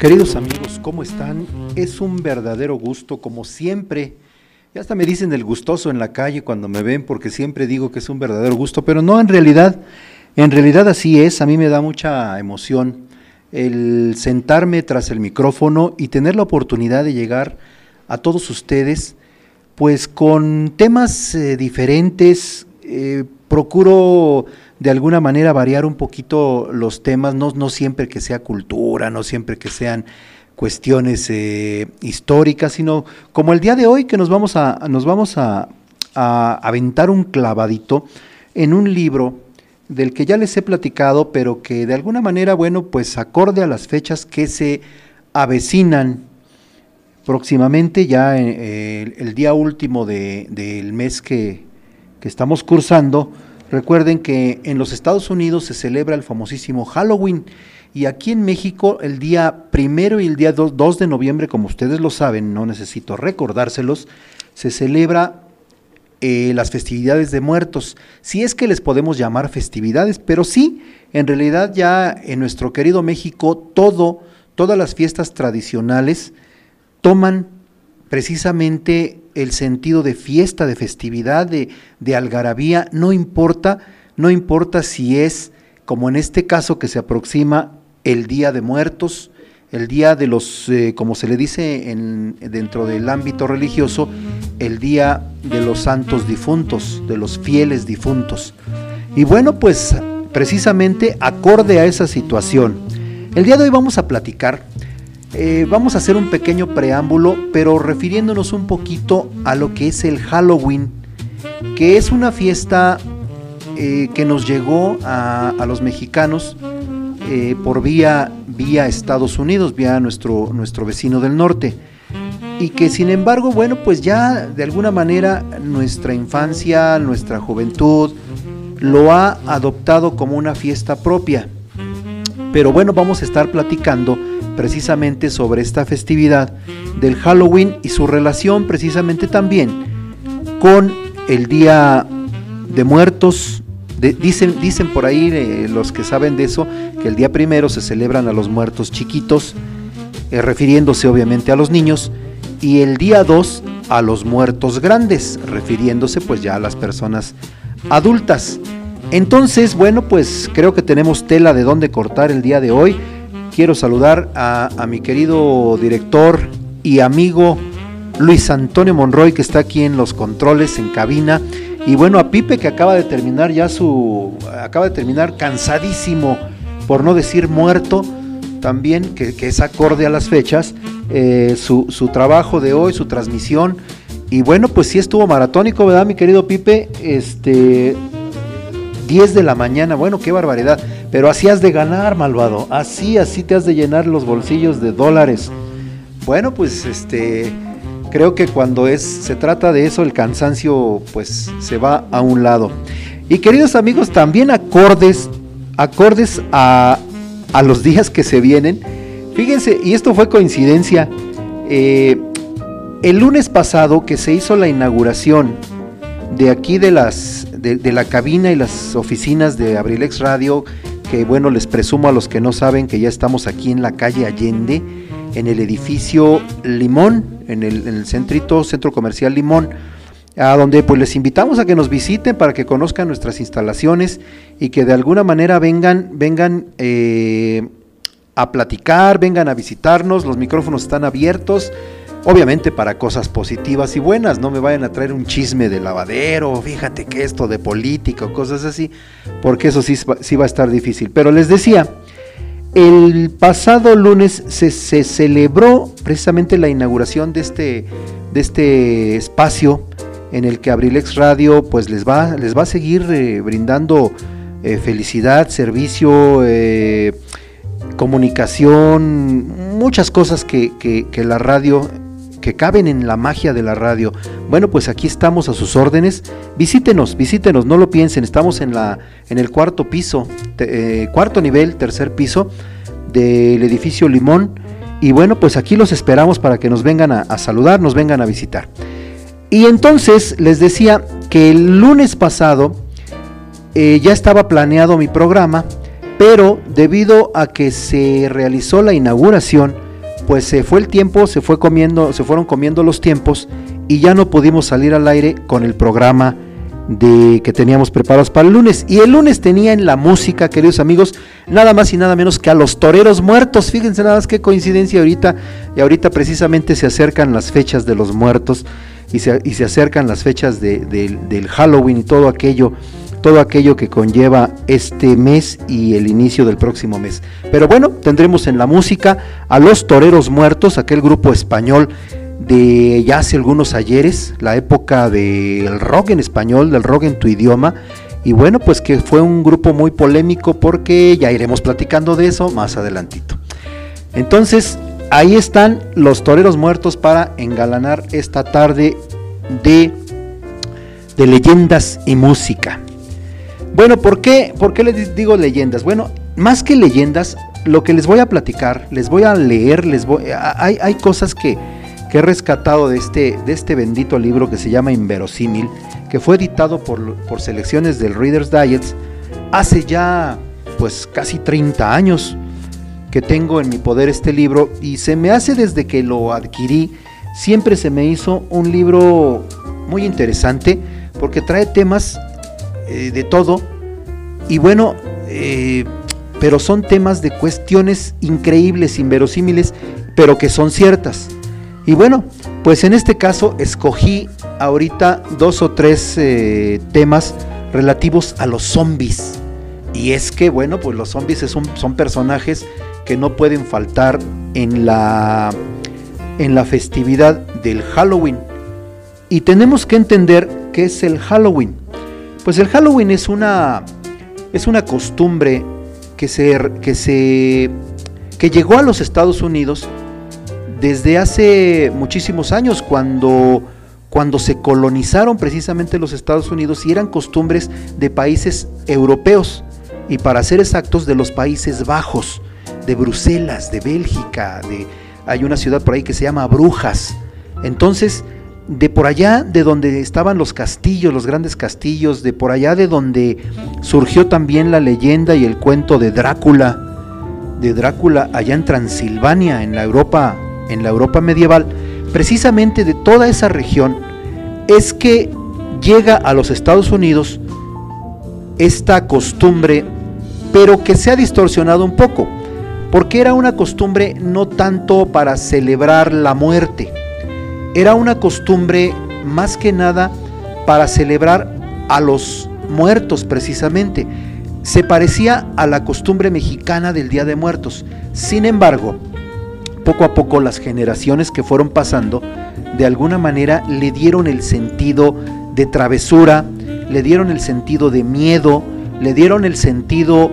Queridos amigos, ¿cómo están? Es un verdadero gusto, como siempre. Ya hasta me dicen el gustoso en la calle cuando me ven, porque siempre digo que es un verdadero gusto, pero no, en realidad, en realidad así es. A mí me da mucha emoción el sentarme tras el micrófono y tener la oportunidad de llegar a todos ustedes, pues con temas eh, diferentes. Eh, procuro de alguna manera variar un poquito los temas, no, siempre que sea cultura, no siempre que sean cuestiones eh, históricas, sino como el día de hoy que nos vamos a, nos vamos a, aventar un clavadito en un libro del que ya les he platicado, pero que de alguna manera, bueno, pues acorde a las fechas que se avecinan próximamente, ya eh, el, día último del mes que, que estamos cursando, Recuerden que en los Estados Unidos se celebra el famosísimo Halloween y aquí en México el día primero y el día 2, de noviembre, como ustedes lo saben, no necesito recordárselos, se celebra eh, las festividades de muertos. Si es que les podemos llamar festividades, pero sí, en realidad ya en nuestro querido México todo, todas las fiestas tradicionales toman precisamente el sentido de fiesta, de festividad, de, de algarabía, no importa, no importa si es, como en este caso que se aproxima el Día de Muertos, el Día de los, eh, como se le dice en, dentro del ámbito religioso, el Día de los Santos Difuntos, de los fieles difuntos. Y bueno, pues precisamente acorde a esa situación, el día de hoy vamos a platicar eh, vamos a hacer un pequeño preámbulo, pero refiriéndonos un poquito a lo que es el Halloween, que es una fiesta eh, que nos llegó a, los mexicanos eh, por vía, vía Estados Unidos, vía nuestro, nuestro vecino del norte. Y que sin embargo, bueno, pues ya de alguna manera nuestra infancia, nuestra juventud, lo ha adoptado como una fiesta propia. Pero bueno, vamos a estar platicando precisamente sobre esta festividad del Halloween y su relación precisamente también con el Día de Muertos. dicen, dicen por ahí eh, los que saben de eso que el día primero se celebran a los muertos chiquitos, eh, refiriéndose obviamente a los niños, y el día 2 a los muertos grandes, refiriéndose pues ya a las personas adultas. Entonces, bueno, pues creo que tenemos tela de dónde cortar el día de hoy quiero saludar a, mi querido director y amigo Luis Antonio Monroy, que está aquí en los controles, en cabina. Y bueno, a Pipe, que acaba de terminar ya su. acaba de terminar cansadísimo, por no decir muerto, también, que, es acorde a las fechas, eh, su, su trabajo de hoy, su transmisión. Y bueno, pues sí estuvo maratónico, ¿verdad, mi querido Pipe? Este. 10 de la mañana, bueno, qué barbaridad. Pero así has de ganar, malvado. Así, así te has de llenar los bolsillos de dólares. Bueno, pues este creo que cuando es se trata de eso el cansancio pues se va a un lado. Y queridos amigos, también acordes acordes a, a los días que se vienen. Fíjense, y esto fue coincidencia. Eh, el lunes pasado que se hizo la inauguración de aquí de las de, la cabina y las oficinas de Abrilex Radio que bueno, les presumo a los que no saben que ya estamos aquí en la calle Allende, en el edificio Limón, en el, centrito, centro comercial Limón, a donde pues les invitamos a que nos visiten para que conozcan nuestras instalaciones y que de alguna manera vengan, vengan eh, a platicar, vengan a visitarnos, los micrófonos están abiertos Obviamente para cosas positivas y buenas, no me vayan a traer un chisme de lavadero, fíjate que esto de política o cosas así, porque eso sí, sí va a estar difícil. Pero les decía, el pasado lunes se, celebró precisamente la inauguración de este, de este espacio en el que Abrilex Radio pues les va, les va a seguir eh, brindando eh, felicidad, servicio, eh, comunicación, muchas cosas que, que, la radio, que caben en la magia de la radio. Bueno, pues aquí estamos a sus órdenes. Visítenos, visítenos, no lo piensen. Estamos en, la, en el cuarto piso, eh, cuarto nivel, tercer piso del edificio Limón. Y bueno, pues aquí los esperamos para que nos vengan a, saludar, nos vengan a visitar. Y entonces les decía que el lunes pasado eh, ya estaba planeado mi programa pero debido a que se realizó la inauguración, pues se fue el tiempo, se fue comiendo, se fueron comiendo los tiempos y ya no pudimos salir al aire con el programa de que teníamos preparados para el lunes. Y el lunes tenía en la música, queridos amigos, nada más y nada menos que a los toreros muertos. Fíjense nada más qué coincidencia ahorita. Y ahorita precisamente se acercan las fechas de los muertos y se, y se acercan las fechas del Halloween y todo aquello todo aquello que conlleva este mes y el inicio del próximo mes. Pero bueno, tendremos en la música a Los Toreros Muertos, aquel grupo español de ya hace algunos ayeres, la época del rock en español, del rock en tu idioma. Y bueno, pues que fue un grupo muy polémico porque ya iremos platicando de eso más adelantito. Entonces, ahí están los toreros muertos para engalanar esta tarde de, de leyendas y música. Bueno, ¿por qué, ¿por qué les digo leyendas? Bueno, más que leyendas, lo que les voy a platicar, les voy a leer, les voy, hay, hay cosas que, que, he rescatado de este, de este bendito libro que se llama Inverosímil, que fue editado por, por selecciones del Reader's Diets hace ya pues casi 30 años que tengo en mi poder este libro y se me hace desde que lo adquirí, siempre se me hizo un libro muy interesante porque trae temas eh, de todo. Y bueno, eh, pero son temas de cuestiones increíbles, inverosímiles, pero que son ciertas. Y bueno, pues en este caso escogí ahorita dos o tres eh, temas relativos a los zombies. Y es que, bueno, pues los zombies son, son personajes que no pueden faltar en la, en la festividad del Halloween. Y tenemos que entender qué es el Halloween. Pues el Halloween es una, es una costumbre que, se, que, se, que llegó a los Estados Unidos desde hace muchísimos años, cuando, cuando se colonizaron precisamente los Estados Unidos y eran costumbres de países europeos, y para ser exactos, de los Países Bajos, de Bruselas, de Bélgica, de, hay una ciudad por ahí que se llama Brujas. Entonces, de por allá de donde estaban los castillos, los grandes castillos, de por allá de donde surgió también la leyenda y el cuento de Drácula, de Drácula allá en Transilvania, en la Europa, en la Europa medieval, precisamente de toda esa región es que llega a los Estados Unidos esta costumbre, pero que se ha distorsionado un poco, porque era una costumbre no tanto para celebrar la muerte, era una costumbre más que nada para celebrar a los muertos precisamente. Se parecía a la costumbre mexicana del Día de Muertos. Sin embargo, poco a poco las generaciones que fueron pasando, de alguna manera le dieron el sentido de travesura, le dieron el sentido de miedo, le dieron el sentido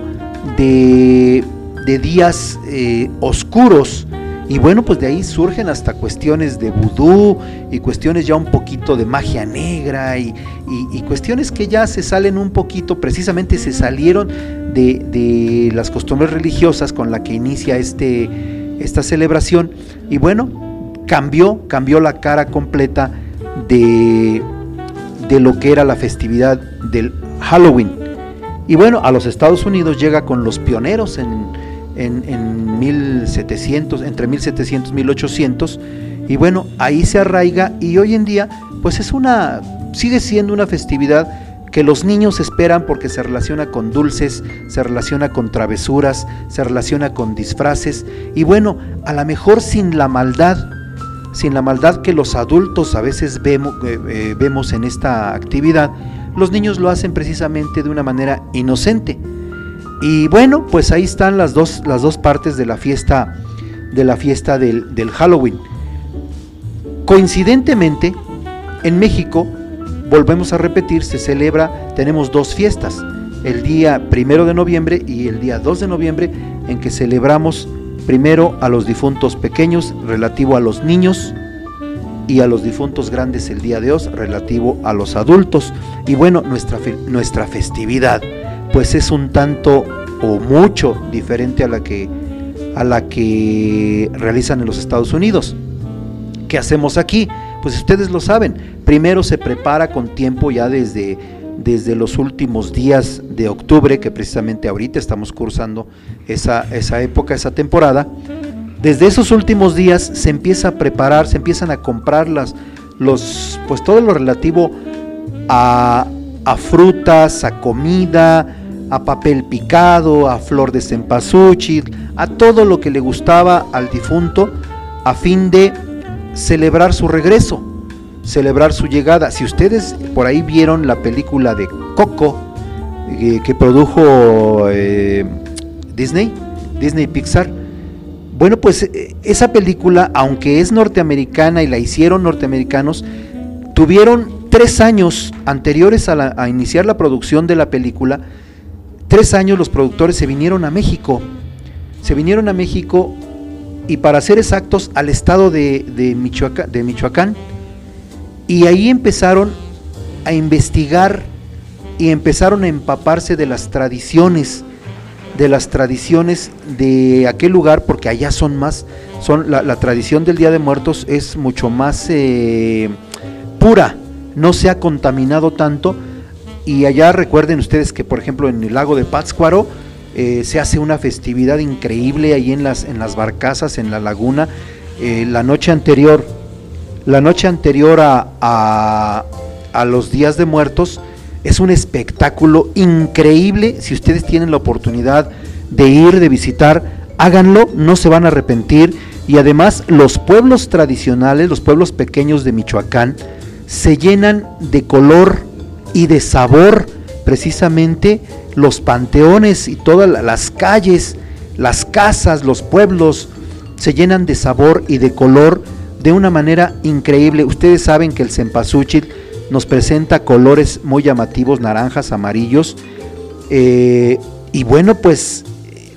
de, de días eh, oscuros y bueno, pues de ahí surgen hasta cuestiones de vudú y cuestiones ya un poquito de magia negra y, cuestiones que ya se salen un poquito, precisamente se salieron de, las costumbres religiosas con la que inicia este, esta celebración. Y bueno, cambió, cambió la cara completa de, de lo que era la festividad del Halloween. Y bueno, a los Estados Unidos llega con los pioneros en, en, 1700, entre 1700 y 1800. Y bueno, ahí se arraiga y hoy en día pues es una, sigue siendo una festividad que los niños esperan porque se relaciona con dulces, se relaciona con travesuras, se relaciona con disfraces y bueno, a lo mejor sin la maldad, sin la maldad que los adultos a veces vemos, eh, eh, vemos en esta actividad, los niños lo hacen precisamente de una manera inocente. Y bueno, pues ahí están las dos, las dos partes de la fiesta, de la fiesta del, Halloween. Coincidentemente, en México, volvemos a repetir, se celebra, tenemos dos fiestas. el día primero de noviembre y el día 2 de noviembre en que celebramos primero a los difuntos pequeños relativo a los niños y a los difuntos grandes el día de hoy relativo a los adultos. Y bueno, nuestra, nuestra festividad pues es un tanto o mucho diferente a la que a la que realizan en los Estados Unidos. ¿Qué hacemos aquí? Pues ustedes lo saben, primero se prepara con tiempo ya desde desde los últimos días de octubre, que precisamente ahorita estamos cursando esa, esa época, esa temporada, desde esos últimos días se empieza a preparar, se empiezan a comprar las, los, pues todo lo relativo a, a frutas, a comida, a papel picado, a flor de cempasúchil, a todo lo que le gustaba al difunto a fin de celebrar su regreso celebrar su llegada. Si ustedes por ahí vieron la película de Coco eh, que produjo eh, Disney, Disney Pixar, bueno, pues eh, esa película, aunque es norteamericana y la hicieron norteamericanos, tuvieron tres años anteriores a, a iniciar la producción de la película, tres años los productores se vinieron a México, se vinieron a México y para ser exactos al estado de, Michoacán y ahí empezaron a investigar y empezaron a empaparse de las tradiciones, de las tradiciones de aquel lugar, porque allá son más, son la, tradición del Día de Muertos es mucho más eh, pura, no se ha contaminado tanto. Y allá recuerden ustedes que, por ejemplo, en el lago de Pátzcuaro eh, se hace una festividad increíble ahí en las, en las barcazas, en la laguna. Eh, la noche anterior la noche anterior a, a, los días de muertos es un espectáculo increíble. Si ustedes tienen la oportunidad de ir, de visitar, háganlo, no se van a arrepentir. Y además los pueblos tradicionales, los pueblos pequeños de Michoacán, se llenan de color y de sabor precisamente los panteones y todas las calles, las casas, los pueblos se llenan de sabor y de color de una manera increíble. Ustedes saben que el cempasúchil nos presenta colores muy llamativos, naranjas, amarillos. Eh, y bueno, pues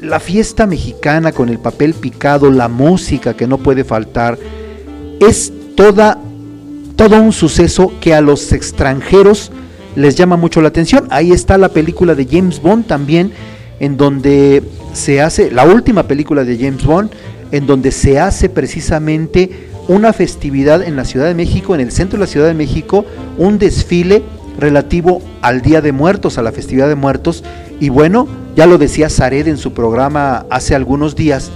la fiesta mexicana con el papel picado, la música que no puede faltar, es toda, todo un suceso que a los extranjeros les llama mucho la atención. Ahí está la película de James Bond también, en donde se hace, la última película de James Bond, en donde se hace precisamente una festividad en la Ciudad de México, en el centro de la Ciudad de México, un desfile relativo al Día de Muertos, a la festividad de muertos. Y bueno, ya lo decía Zared en su programa hace algunos días,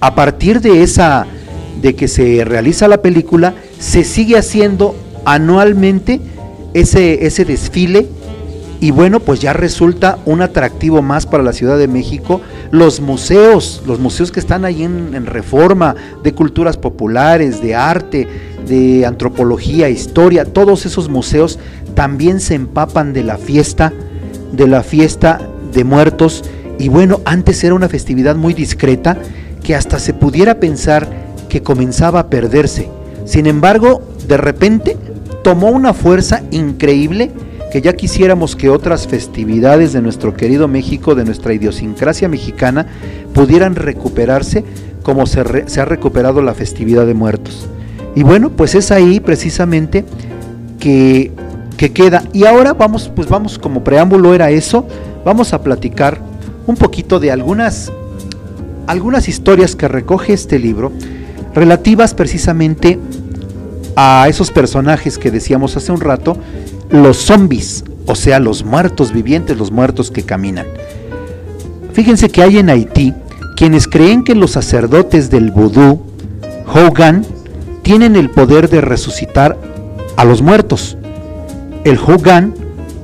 a partir de esa, de que se realiza la película, se sigue haciendo anualmente ese, ese desfile y bueno, pues ya resulta un atractivo más para la Ciudad de México. Los museos, los museos que están ahí en, reforma, de culturas populares, de arte, de antropología, historia, todos esos museos también se empapan de la fiesta, de la fiesta de muertos. Y bueno, antes era una festividad muy discreta que hasta se pudiera pensar que comenzaba a perderse. Sin embargo, de repente tomó una fuerza increíble que ya quisiéramos que otras festividades de nuestro querido México, de nuestra idiosincrasia mexicana, pudieran recuperarse como se, ha recuperado la festividad de muertos. Y bueno, pues es ahí precisamente que, que queda. Y ahora vamos, pues vamos, como preámbulo era eso, vamos a platicar un poquito de algunas, algunas historias que recoge este libro relativas precisamente a esos personajes que decíamos hace un rato los zombies, o sea, los muertos vivientes, los muertos que caminan. Fíjense que hay en Haití quienes creen que los sacerdotes del vudú, Hogan, tienen el poder de resucitar a los muertos. El Hogan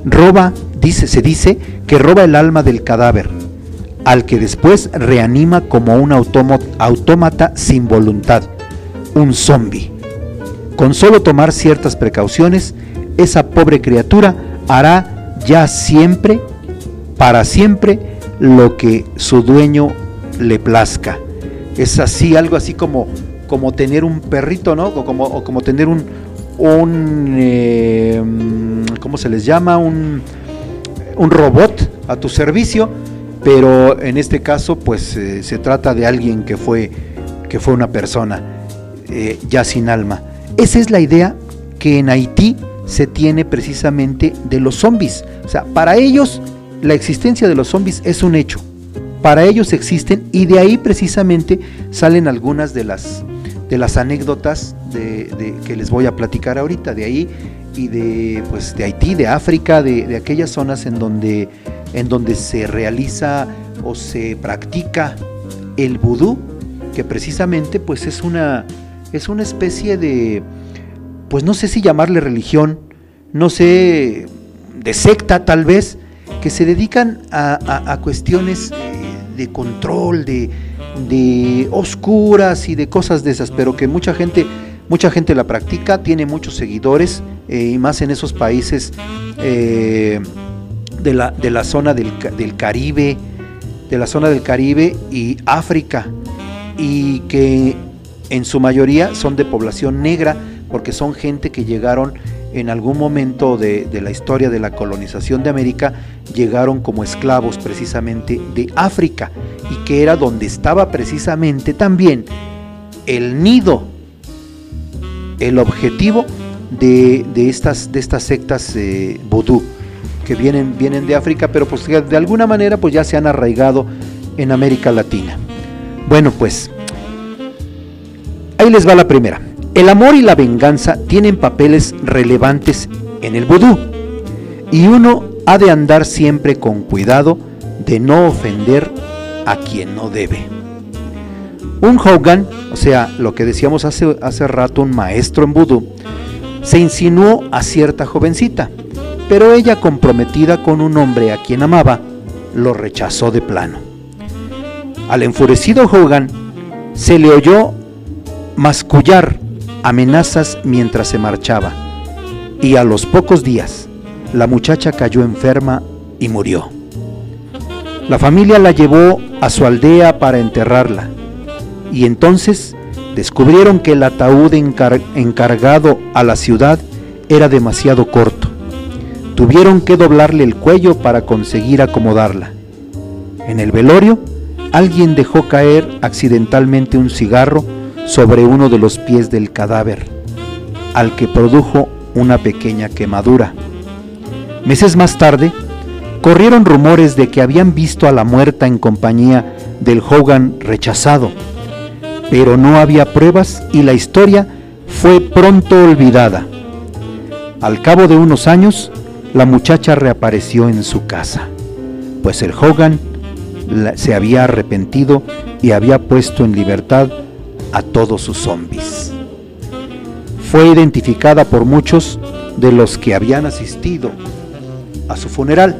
roba, dice, se dice que roba el alma del cadáver, al que después reanima como un autómata sin voluntad, un zombie. Con solo tomar ciertas precauciones, esa pobre criatura hará ya siempre, para siempre, lo que su dueño le plazca. Es así, algo así como, como tener un perrito, ¿no? O como, tener un, un eh, ¿cómo se les llama? Un, un robot a tu servicio, pero en este caso pues eh, se trata de alguien que fue, que fue una persona eh, ya sin alma. Esa es la idea que en Haití se tiene precisamente de los zombies. O sea, para ellos la existencia de los zombies es un hecho. Para ellos existen y de ahí precisamente salen algunas de las, de las anécdotas de, que les voy a platicar ahorita. De ahí y de, pues, de Haití, de África, de, aquellas zonas en donde, en donde se realiza o se practica el vudú, que precisamente pues es una, es una especie de, pues no sé si llamarle religión, no sé, de secta tal vez, que se dedican a, cuestiones eh, de control, de, de oscuras y de cosas de esas, pero que mucha gente Mucha gente la practica, tiene muchos seguidores eh, y más en esos países eh, de, la, de, la, zona del, Caribe, de la zona del Caribe y África, y que en su mayoría son de población negra, porque son gente que llegaron en algún momento de, de, la historia de la colonización de América, llegaron como esclavos precisamente de África, y que era donde estaba precisamente también el nido el objetivo de, estas, de estas sectas eh, vodú que vienen, vienen de África, pero pues de alguna manera pues ya se han arraigado en América Latina. Bueno, pues les va la primera. El amor y la venganza tienen papeles relevantes en el vudú y uno ha de andar siempre con cuidado de no ofender a quien no debe. Un Hogan, o sea, lo que decíamos hace, hace rato, un maestro en vudú, se insinuó a cierta jovencita, pero ella comprometida con un hombre a quien amaba, lo rechazó de plano. Al enfurecido Hogan se le oyó mascullar amenazas mientras se marchaba, y a los pocos días la muchacha cayó enferma y murió. La familia la llevó a su aldea para enterrarla, y entonces descubrieron que el ataúd encargado a la ciudad era demasiado corto. Tuvieron que doblarle el cuello para conseguir acomodarla. En el velorio, alguien dejó caer accidentalmente un cigarro sobre uno de los pies del cadáver, al que produjo una pequeña quemadura. Meses más tarde, corrieron rumores de que habían visto a la muerta en compañía del Hogan rechazado pero no había pruebas y la historia fue pronto olvidada. Al cabo de unos años, la muchacha reapareció en su casa, pues el Hogan se había arrepentido y había puesto en libertad a todos sus zombies. Fue identificada por muchos de los que habían asistido a su funeral,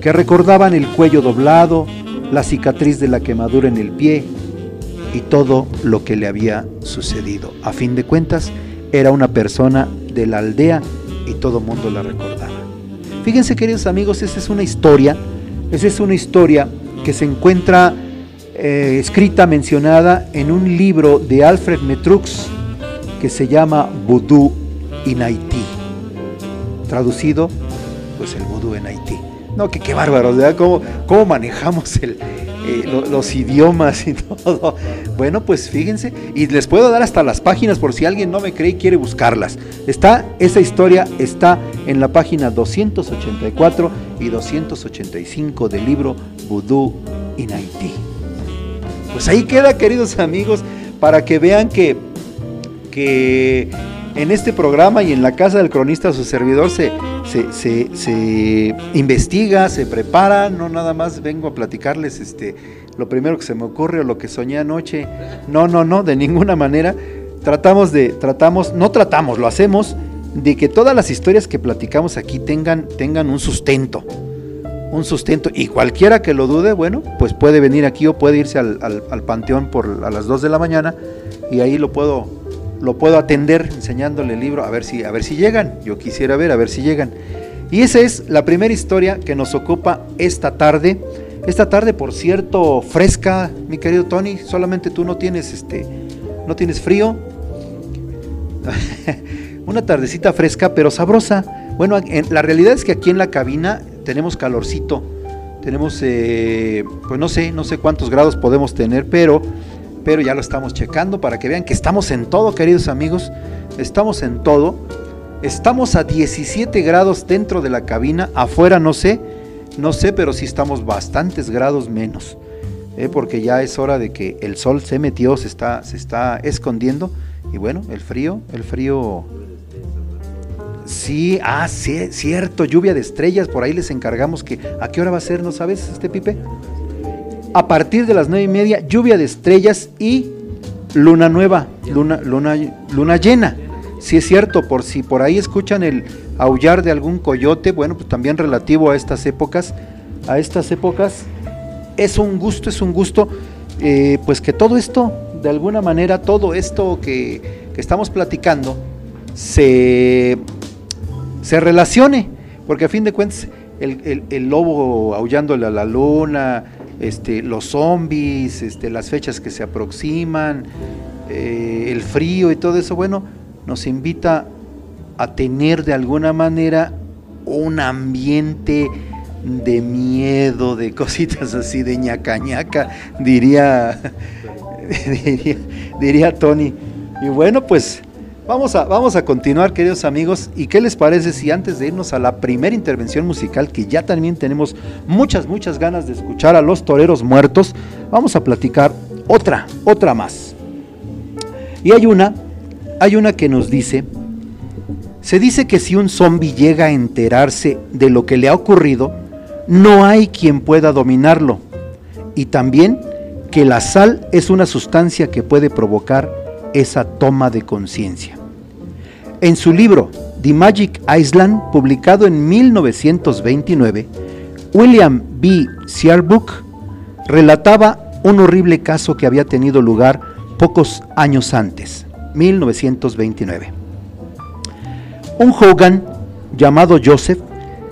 que recordaban el cuello doblado, la cicatriz de la quemadura en el pie, y todo lo que le había sucedido. A fin de cuentas, era una persona de la aldea y todo mundo la recordaba. Fíjense queridos amigos, esa es una historia, esa es una historia que se encuentra eh, escrita, mencionada en un libro de Alfred Metrux que se llama Voodoo in Haití. Traducido, pues el vudú en Haití. No, que qué bárbaro, ¿verdad? ¿Cómo, cómo manejamos el, eh, los idiomas y todo. Bueno, pues fíjense, y les puedo dar hasta las páginas por si alguien no me cree y quiere buscarlas. Está, esa historia está en la página 284 y 285 del libro Voodoo in Haití. Pues ahí queda, queridos amigos, para que vean que, que en este programa y en la casa del cronista su servidor se, se, investiga, se prepara, no nada más vengo a platicarles este, lo primero que se me ocurre o lo que soñé anoche. No, no, no, de ninguna manera. Tratamos de, tratamos, no tratamos, lo hacemos, de que todas las historias que platicamos aquí tengan, tengan un sustento. Un sustento. Y cualquiera que lo dude, bueno, pues puede venir aquí o puede irse al, al panteón por, a las 2 de la mañana y ahí lo puedo lo puedo atender enseñándole el libro a ver si, a ver si llegan. Yo quisiera ver a ver si llegan. Y esa es la primera historia que nos ocupa esta tarde. Esta tarde, por cierto, fresca, mi querido Tony. Solamente tú no tienes este, no tienes frío. Una tardecita fresca, pero sabrosa. Bueno, la realidad es que aquí en la cabina tenemos calorcito, tenemos, eh, pues no sé, no sé cuántos grados podemos tener, pero, pero ya lo estamos checando para que vean que estamos en todo, queridos amigos, estamos en todo. Estamos a 17 grados dentro de la cabina, afuera no sé, no sé, pero sí estamos bastantes grados menos, ¿eh? porque ya es hora de que el sol se metió, se está, se está escondiendo y bueno, el frío, el frío... Sí, ah, sí, cierto, lluvia de estrellas, por ahí les encargamos que... ¿A qué hora va a ser, no sabes, este Pipe? A partir de las nueve y media, lluvia de estrellas y luna nueva, luna, luna, luna llena. Si es cierto, por si por ahí escuchan el aullar de algún coyote, bueno, pues también relativo a estas épocas, a estas épocas, es un gusto, es un gusto, eh, pues que todo esto, de alguna manera, todo esto que, estamos platicando, se, se relacione, porque a fin de cuentas, el, lobo aullándole a la luna, este, los zombies, este, las fechas que se aproximan, eh, el frío y todo eso, bueno, nos invita a tener de alguna manera un ambiente de miedo, de cositas así, de ñaca ñaca, diría, diría, Tony. Y bueno, pues vamos a, vamos a continuar, queridos amigos. ¿Y qué les parece si antes de irnos a la primera intervención musical, que ya también tenemos muchas, muchas ganas de escuchar a los toreros muertos, vamos a platicar otra, otra más? Y hay una hay una que nos dice, se dice que si un zombi llega a enterarse de lo que le ha ocurrido, no hay quien pueda dominarlo. Y también que la sal es una sustancia que puede provocar esa toma de conciencia. En su libro The Magic Island, publicado en 1929, William B. Searbook relataba un horrible caso que había tenido lugar pocos años antes. 1929. Un Hogan llamado Joseph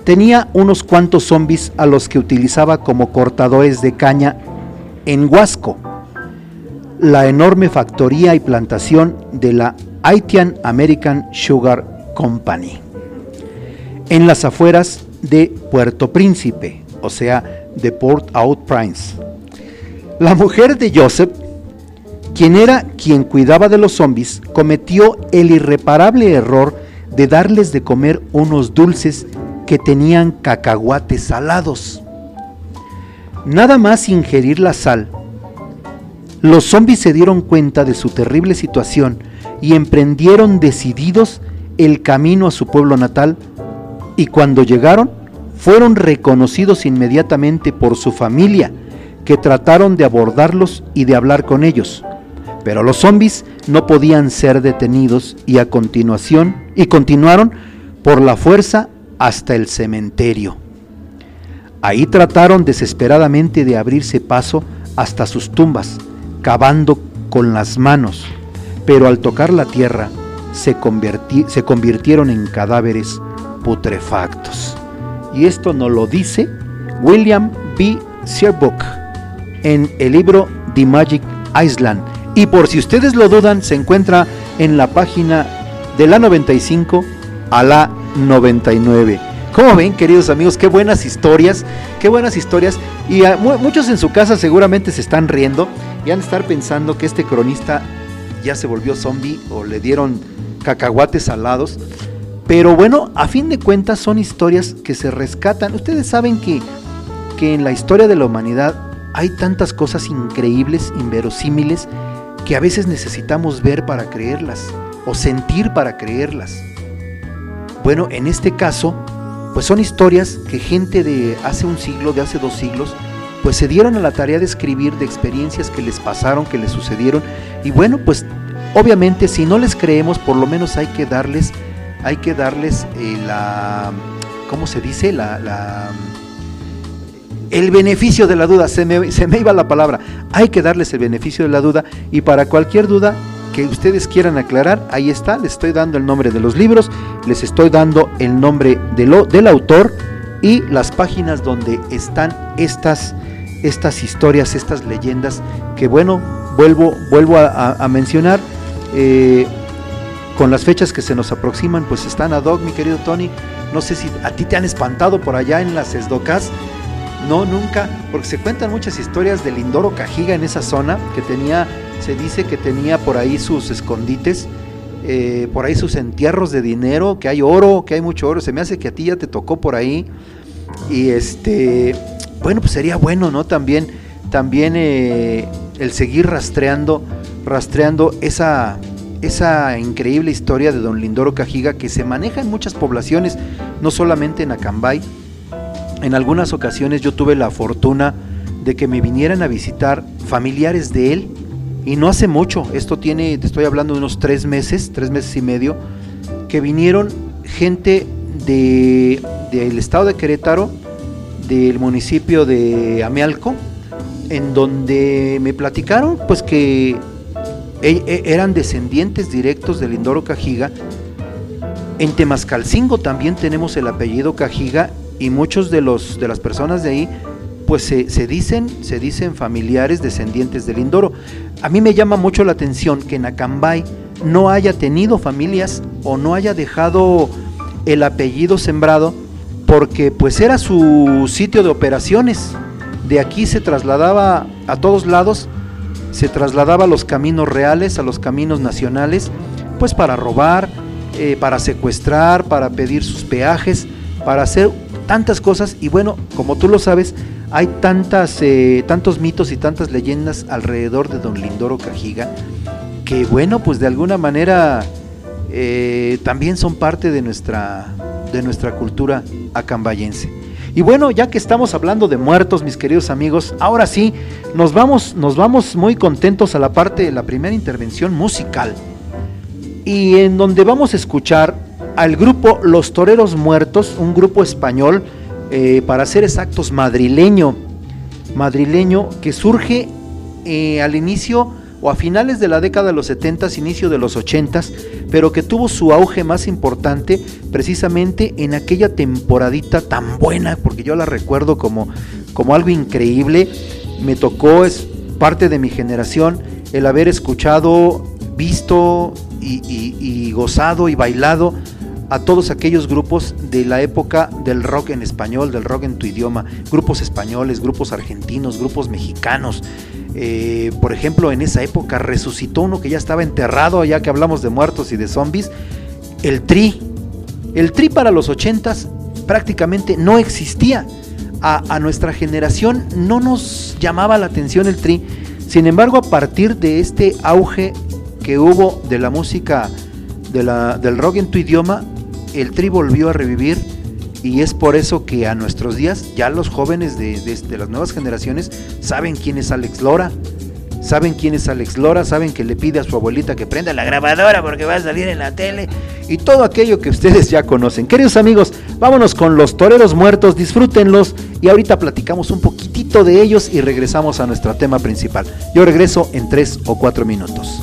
tenía unos cuantos zombies a los que utilizaba como cortadores de caña en Huasco, la enorme factoría y plantación de la Haitian American Sugar Company, en las afueras de Puerto Príncipe, o sea, de Port au Prince. La mujer de Joseph quien era quien cuidaba de los zombies, cometió el irreparable error de darles de comer unos dulces que tenían cacahuates salados. Nada más ingerir la sal, los zombies se dieron cuenta de su terrible situación y emprendieron decididos el camino a su pueblo natal y cuando llegaron fueron reconocidos inmediatamente por su familia, que trataron de abordarlos y de hablar con ellos. Pero los zombies no podían ser detenidos y a continuación y continuaron por la fuerza hasta el cementerio. Ahí trataron desesperadamente de abrirse paso hasta sus tumbas, cavando con las manos, pero al tocar la tierra se, se convirtieron en cadáveres putrefactos. Y esto nos lo dice William B. Searbook en el libro The Magic Island, y por si ustedes lo dudan, se encuentra en la página de la 95 a la 99. Como ven, queridos amigos, qué buenas historias, qué buenas historias. Y muchos en su casa seguramente se están riendo y han de estar pensando que este cronista ya se volvió zombie o le dieron cacahuates salados. Pero bueno, a fin de cuentas son historias que se rescatan. Ustedes saben que, que en la historia de la humanidad hay tantas cosas increíbles, inverosímiles, que a veces necesitamos ver para creerlas o sentir para creerlas. Bueno, en este caso, pues son historias que gente de hace un siglo, de hace dos siglos, pues se dieron a la tarea de escribir de experiencias que les pasaron, que les sucedieron. Y bueno, pues obviamente si no les creemos, por lo menos hay que darles, hay que darles eh, la, ¿cómo se dice? La, la el beneficio de la duda, se me, se me iba la palabra, hay que darles el beneficio de la duda y para cualquier duda que ustedes quieran aclarar, ahí está, les estoy dando el nombre de los libros, les estoy dando el nombre de lo, del autor y las páginas donde están estas, estas historias, estas leyendas que bueno, vuelvo, vuelvo a, mencionar. Eh, con las fechas que se nos aproximan, pues están ad hoc, mi querido Tony. No sé si a ti te han espantado por allá en las esdocas. No, nunca, porque se cuentan muchas historias de Lindoro Cajiga en esa zona, que tenía, se dice que tenía por ahí sus escondites, eh, por ahí sus entierros de dinero, que hay oro, que hay mucho oro. Se me hace que a ti ya te tocó por ahí. Y este, bueno, pues sería bueno, ¿no? También, también eh, el seguir rastreando, rastreando esa, esa increíble historia de don Lindoro Cajiga que se maneja en muchas poblaciones, no solamente en Acambay. En algunas ocasiones yo tuve la fortuna de que me vinieran a visitar familiares de él y no hace mucho, esto tiene, te estoy hablando de unos tres meses, tres meses y medio, que vinieron gente de, del estado de Querétaro, del municipio de Amealco, en donde me platicaron pues que e, e, eran descendientes directos del Lindoro Cajiga. En Temascalcingo también tenemos el apellido Cajiga y muchos de los de las personas de ahí pues se, dicen se dicen familiares descendientes del Lindoro. A mí me llama mucho la atención que en Acambay no haya tenido familias o no haya dejado el apellido sembrado porque pues era su sitio de operaciones. De aquí se trasladaba a todos lados se trasladaba a los caminos reales, a los caminos nacionales, pues para robar, eh, para secuestrar, para pedir sus peajes, para hacer tantas cosas. Y bueno, como tú lo sabes, hay tantas, eh, tantos mitos y tantas leyendas alrededor de don Lindoro Cajiga, que bueno, pues de alguna manera eh, también son parte de nuestra, de nuestra cultura acambayense. Y bueno, ya que estamos hablando de muertos, mis queridos amigos, ahora sí, nos vamos, nos vamos muy contentos a la parte de la primera intervención musical. Y en donde vamos a escuchar al grupo Los Toreros Muertos, un grupo español, eh, para ser exactos, madrileño, madrileño, que surge eh, al inicio o a finales de la década de los 70, inicio de los 80, pero que tuvo su auge más importante precisamente en aquella temporadita tan buena, porque yo la recuerdo como, como algo increíble. Me tocó, es parte de mi generación, el haber escuchado, visto y, gozado y bailado a todos aquellos grupos de la época del rock en español, del rock en tu idioma, grupos españoles, grupos argentinos, grupos mexicanos, eh, por ejemplo, en esa época resucitó uno que ya estaba enterrado, ya que hablamos de muertos y de zombies, el Tri. El Tri para los ochentas prácticamente no existía. A, nuestra generación no nos llamaba la atención el Tri. Sin embargo, a partir de este auge que hubo de la música del rock en tu idioma, el Tri volvió a revivir y es por eso que a nuestros días ya los jóvenes de, las nuevas generaciones saben quién es Alex Lora, saben quién es Alex Lora, saben que le pide a su abuelita que prenda la grabadora porque va a salir en la tele y todo aquello que ustedes ya conocen. Queridos amigos, vámonos con los toreros muertos, disfrútenlos y ahorita platicamos un poquitito de ellos y regresamos a nuestro tema principal. Yo regreso en tres o cuatro minutos.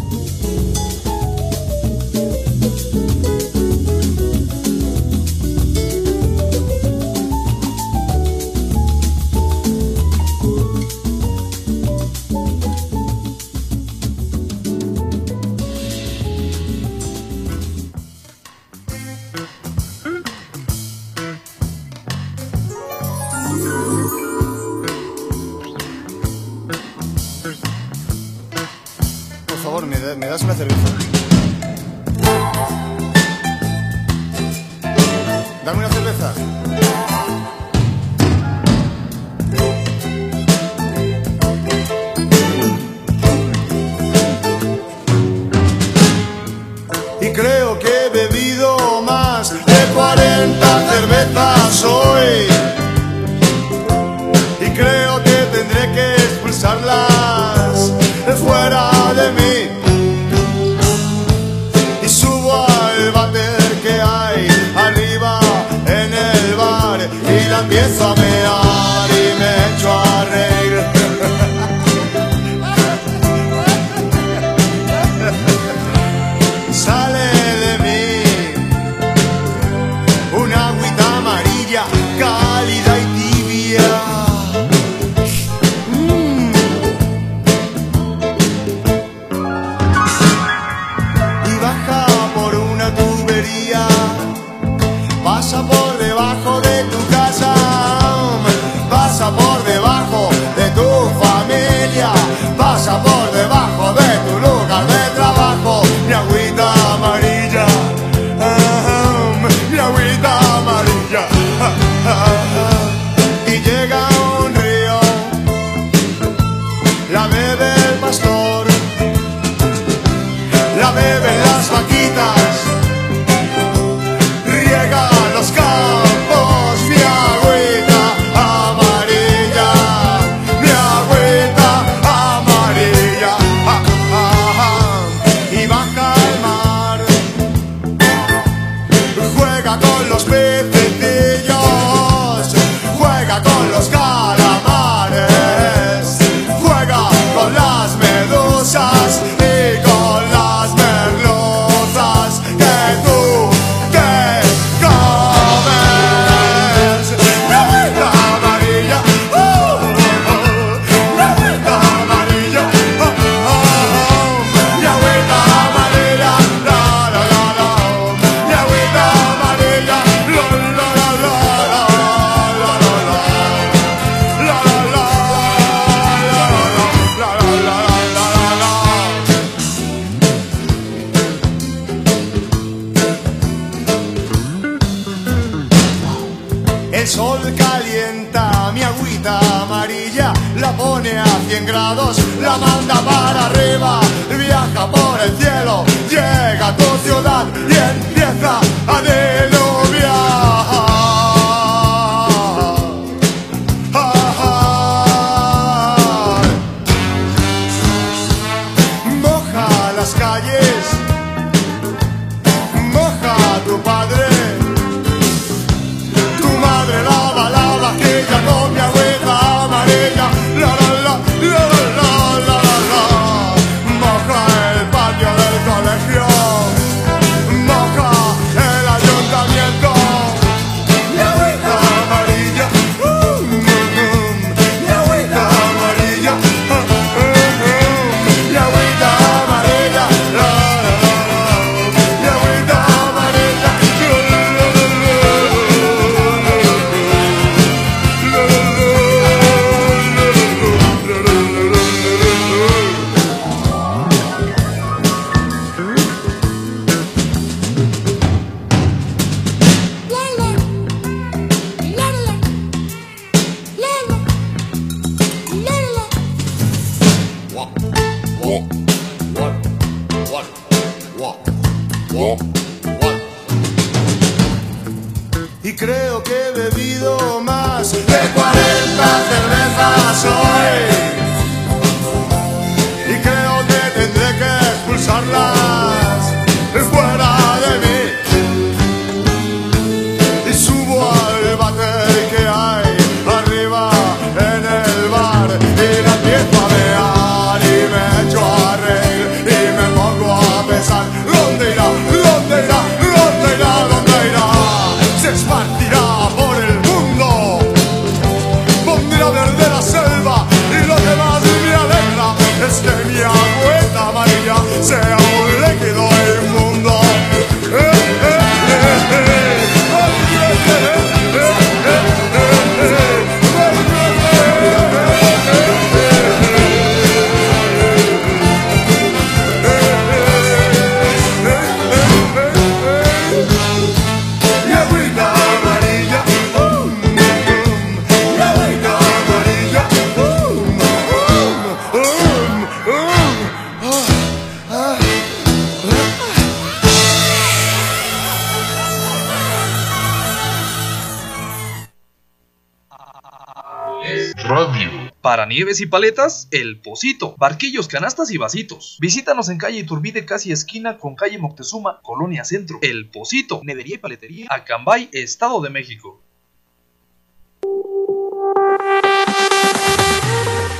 Radio. Para nieves y paletas, El Pocito. Barquillos, canastas y vasitos. Visítanos en calle Iturbide, casi esquina con calle Moctezuma, Colonia Centro. El Pocito. Nedería y paletería. Acambay, Estado de México.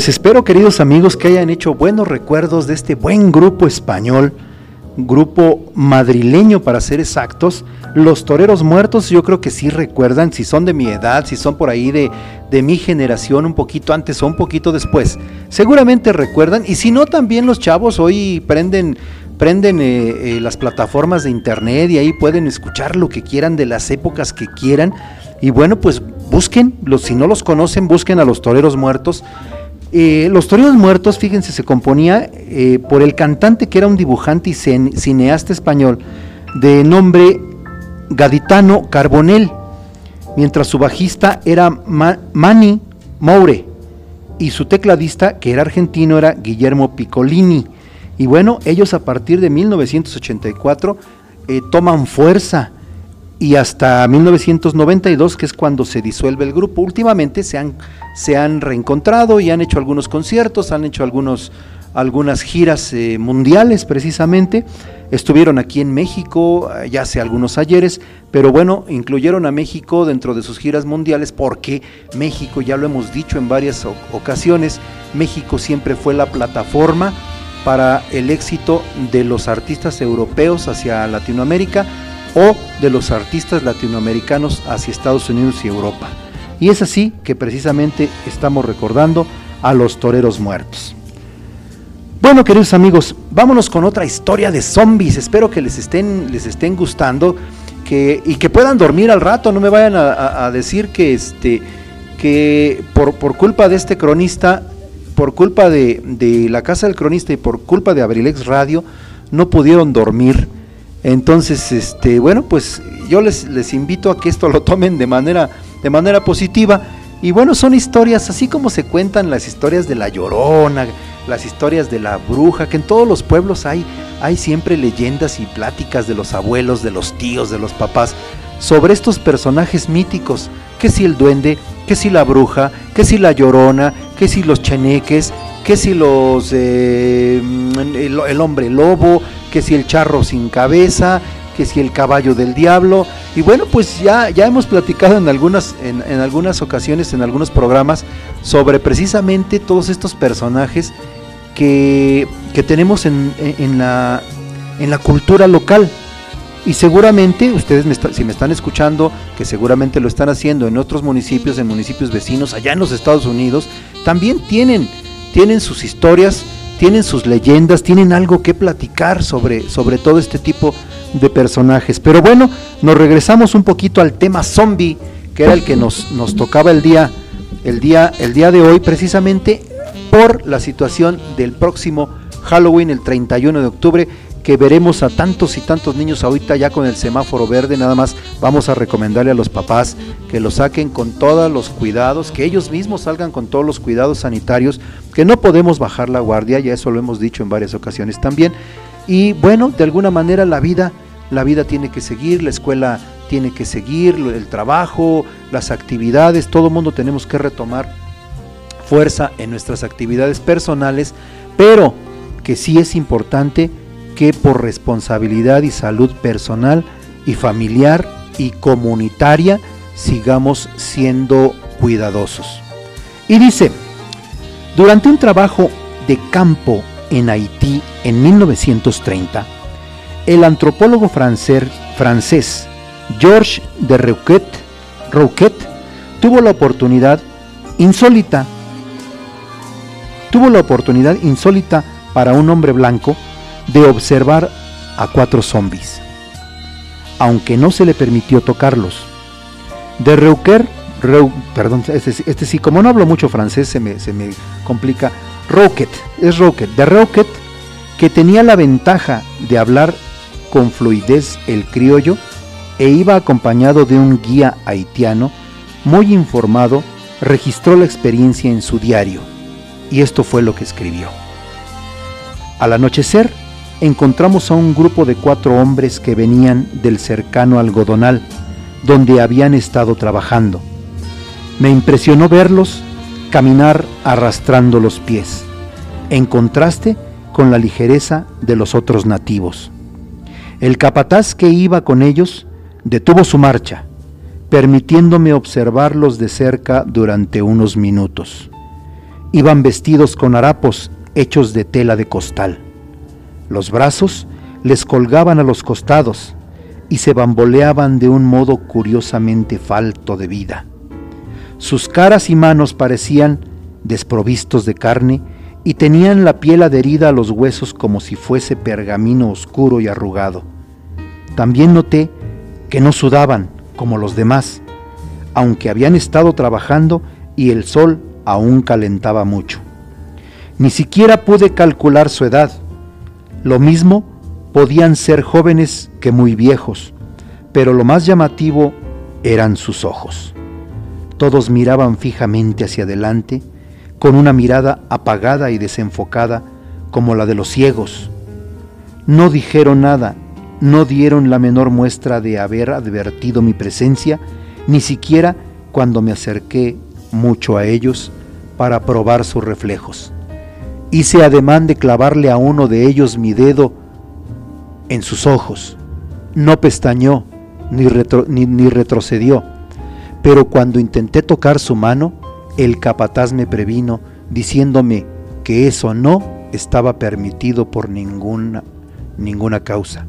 Pues espero, queridos amigos, que hayan hecho buenos recuerdos de este buen grupo español, grupo madrileño para ser exactos. Los Toreros Muertos, yo creo que sí recuerdan, si son de mi edad, si son por ahí de, de mi generación, un poquito antes o un poquito después. Seguramente recuerdan, y si no, también los chavos hoy prenden prenden eh, eh, las plataformas de internet y ahí pueden escuchar lo que quieran de las épocas que quieran. Y bueno, pues busquen, los, si no los conocen, busquen a los toreros muertos. Eh, los toreros muertos, fíjense, se componía eh, por el cantante que era un dibujante y cineasta español de nombre Gaditano Carbonell, mientras su bajista era Manny Moure y su tecladista, que era argentino, era Guillermo Piccolini. Y bueno, ellos a partir de 1984 eh, toman fuerza y hasta 1992, que es cuando se disuelve el grupo. Últimamente se han, se han reencontrado y han hecho algunos conciertos, han hecho algunos, algunas giras eh, mundiales precisamente. Estuvieron aquí en México eh, ya hace algunos ayeres, pero bueno, incluyeron a México dentro de sus giras mundiales porque México, ya lo hemos dicho en varias ocasiones, México siempre fue la plataforma para el éxito de los artistas europeos hacia Latinoamérica o de los artistas latinoamericanos hacia Estados Unidos y Europa. Y es así que precisamente estamos recordando a los toreros muertos. Bueno, queridos amigos, vámonos con otra historia de zombies. Espero que les estén, les estén gustando que, y que puedan dormir al rato. No me vayan a, decir que, este, que por, por, culpa de este cronista, por culpa de, de la casa del cronista y por culpa de Abrilex Radio, no pudieron dormir entonces, este, bueno, pues yo les, les invito a que esto lo tomen de manera, de manera positiva. Y bueno, son historias, así como se cuentan las historias de la llorona, las historias de la bruja, que en todos los pueblos hay, hay siempre leyendas y pláticas de los abuelos, de los tíos, de los papás, sobre estos personajes míticos, que si el duende, que si la bruja, que si la llorona, que si los cheneques, que si los eh, el hombre lobo, que si el charro sin cabeza, que si el caballo del diablo. Y bueno, pues ya, ya hemos platicado en algunas, en, algunas ocasiones, en algunos programas, sobre precisamente todos estos personajes que, que tenemos en, en, la, en la cultura local. Y seguramente ustedes si me están escuchando, que seguramente lo están haciendo en otros municipios, en municipios vecinos, allá en los Estados Unidos, también tienen, tienen sus historias tienen sus leyendas, tienen algo que platicar sobre, sobre todo este tipo de personajes. Pero bueno, nos regresamos un poquito al tema zombie, que era el que nos, nos tocaba el día, el, día, el día de hoy, precisamente por la situación del próximo Halloween, el 31 de octubre, que veremos a tantos y tantos niños ahorita ya con el semáforo verde, nada más vamos a recomendarle a los papás que lo saquen con todos los cuidados, que ellos mismos salgan con todos los cuidados sanitarios, que no podemos bajar la guardia, ya eso lo hemos dicho en varias ocasiones también. Y bueno, de alguna manera la vida, la vida tiene que seguir, la escuela tiene que seguir, el trabajo, las actividades, todo el mundo tenemos que retomar fuerza en nuestras actividades personales, pero que sí es importante que por responsabilidad y salud personal y familiar y comunitaria sigamos siendo cuidadosos. Y dice, durante un trabajo de campo en Haití en 1930, el antropólogo francés, francés Georges de Rouquet, Rouquet tuvo la oportunidad insólita tuvo la oportunidad insólita para un hombre blanco de observar a cuatro zombies, aunque no se le permitió tocarlos. De Reuquer, perdón, este, este, sí, como no hablo mucho francés se me, se me complica, Rocket, es Rocket, de Rocket, que tenía la ventaja de hablar con fluidez el criollo e iba acompañado de un guía haitiano muy informado, registró la experiencia en su diario y esto fue lo que escribió. Al anochecer, encontramos a un grupo de cuatro hombres que venían del cercano algodonal, donde habían estado trabajando. Me impresionó verlos caminar arrastrando los pies, en contraste con la ligereza de los otros nativos. El capataz que iba con ellos detuvo su marcha, permitiéndome observarlos de cerca durante unos minutos. Iban vestidos con harapos hechos de tela de costal los brazos les colgaban a los costados y se bamboleaban de un modo curiosamente falto de vida. Sus caras y manos parecían desprovistos de carne y tenían la piel adherida a los huesos como si fuese pergamino oscuro y arrugado. También noté que no sudaban como los demás, aunque habían estado trabajando y el sol aún calentaba mucho. Ni siquiera pude calcular su edad. Lo mismo podían ser jóvenes que muy viejos, pero lo más llamativo eran sus ojos. Todos miraban fijamente hacia adelante, con una mirada apagada y desenfocada como la de los ciegos. No dijeron nada, no dieron la menor muestra de haber advertido mi presencia, ni siquiera cuando me acerqué mucho a ellos para probar sus reflejos. Hice ademán de clavarle a uno de ellos mi dedo en sus ojos. No pestañó ni, ni, retrocedió, pero cuando intenté tocar su mano, el capataz me previno, diciéndome que eso no estaba permitido por ninguna, ninguna causa.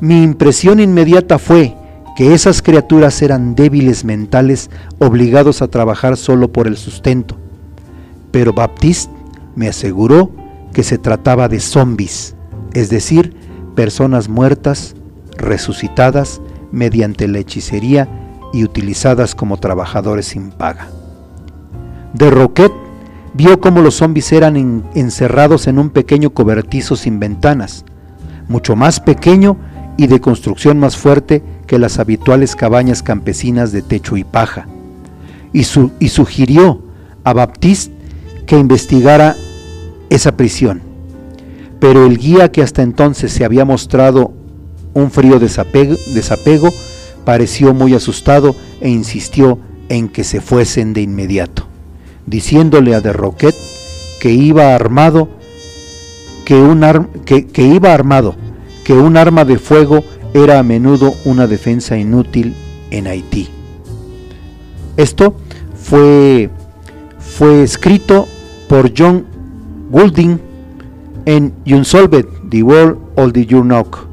Mi impresión inmediata fue que esas criaturas eran débiles mentales obligados a trabajar solo por el sustento. Pero Baptiste me aseguró que se trataba de zombies, es decir, personas muertas, resucitadas mediante la hechicería y utilizadas como trabajadores sin paga. De Roquet vio cómo los zombies eran encerrados en un pequeño cobertizo sin ventanas, mucho más pequeño y de construcción más fuerte que las habituales cabañas campesinas de techo y paja, y, y sugirió a Baptiste que investigara esa prisión. Pero el guía que hasta entonces se había mostrado un frío desapego, pareció muy asustado e insistió en que se fuesen de inmediato, diciéndole a de Roquet que iba armado, que, un que iba armado, que un arma de fuego era a menudo una defensa inútil en Haití. Esto fue, fue escrito por John Goulding en Unsolved, The World of the Knock,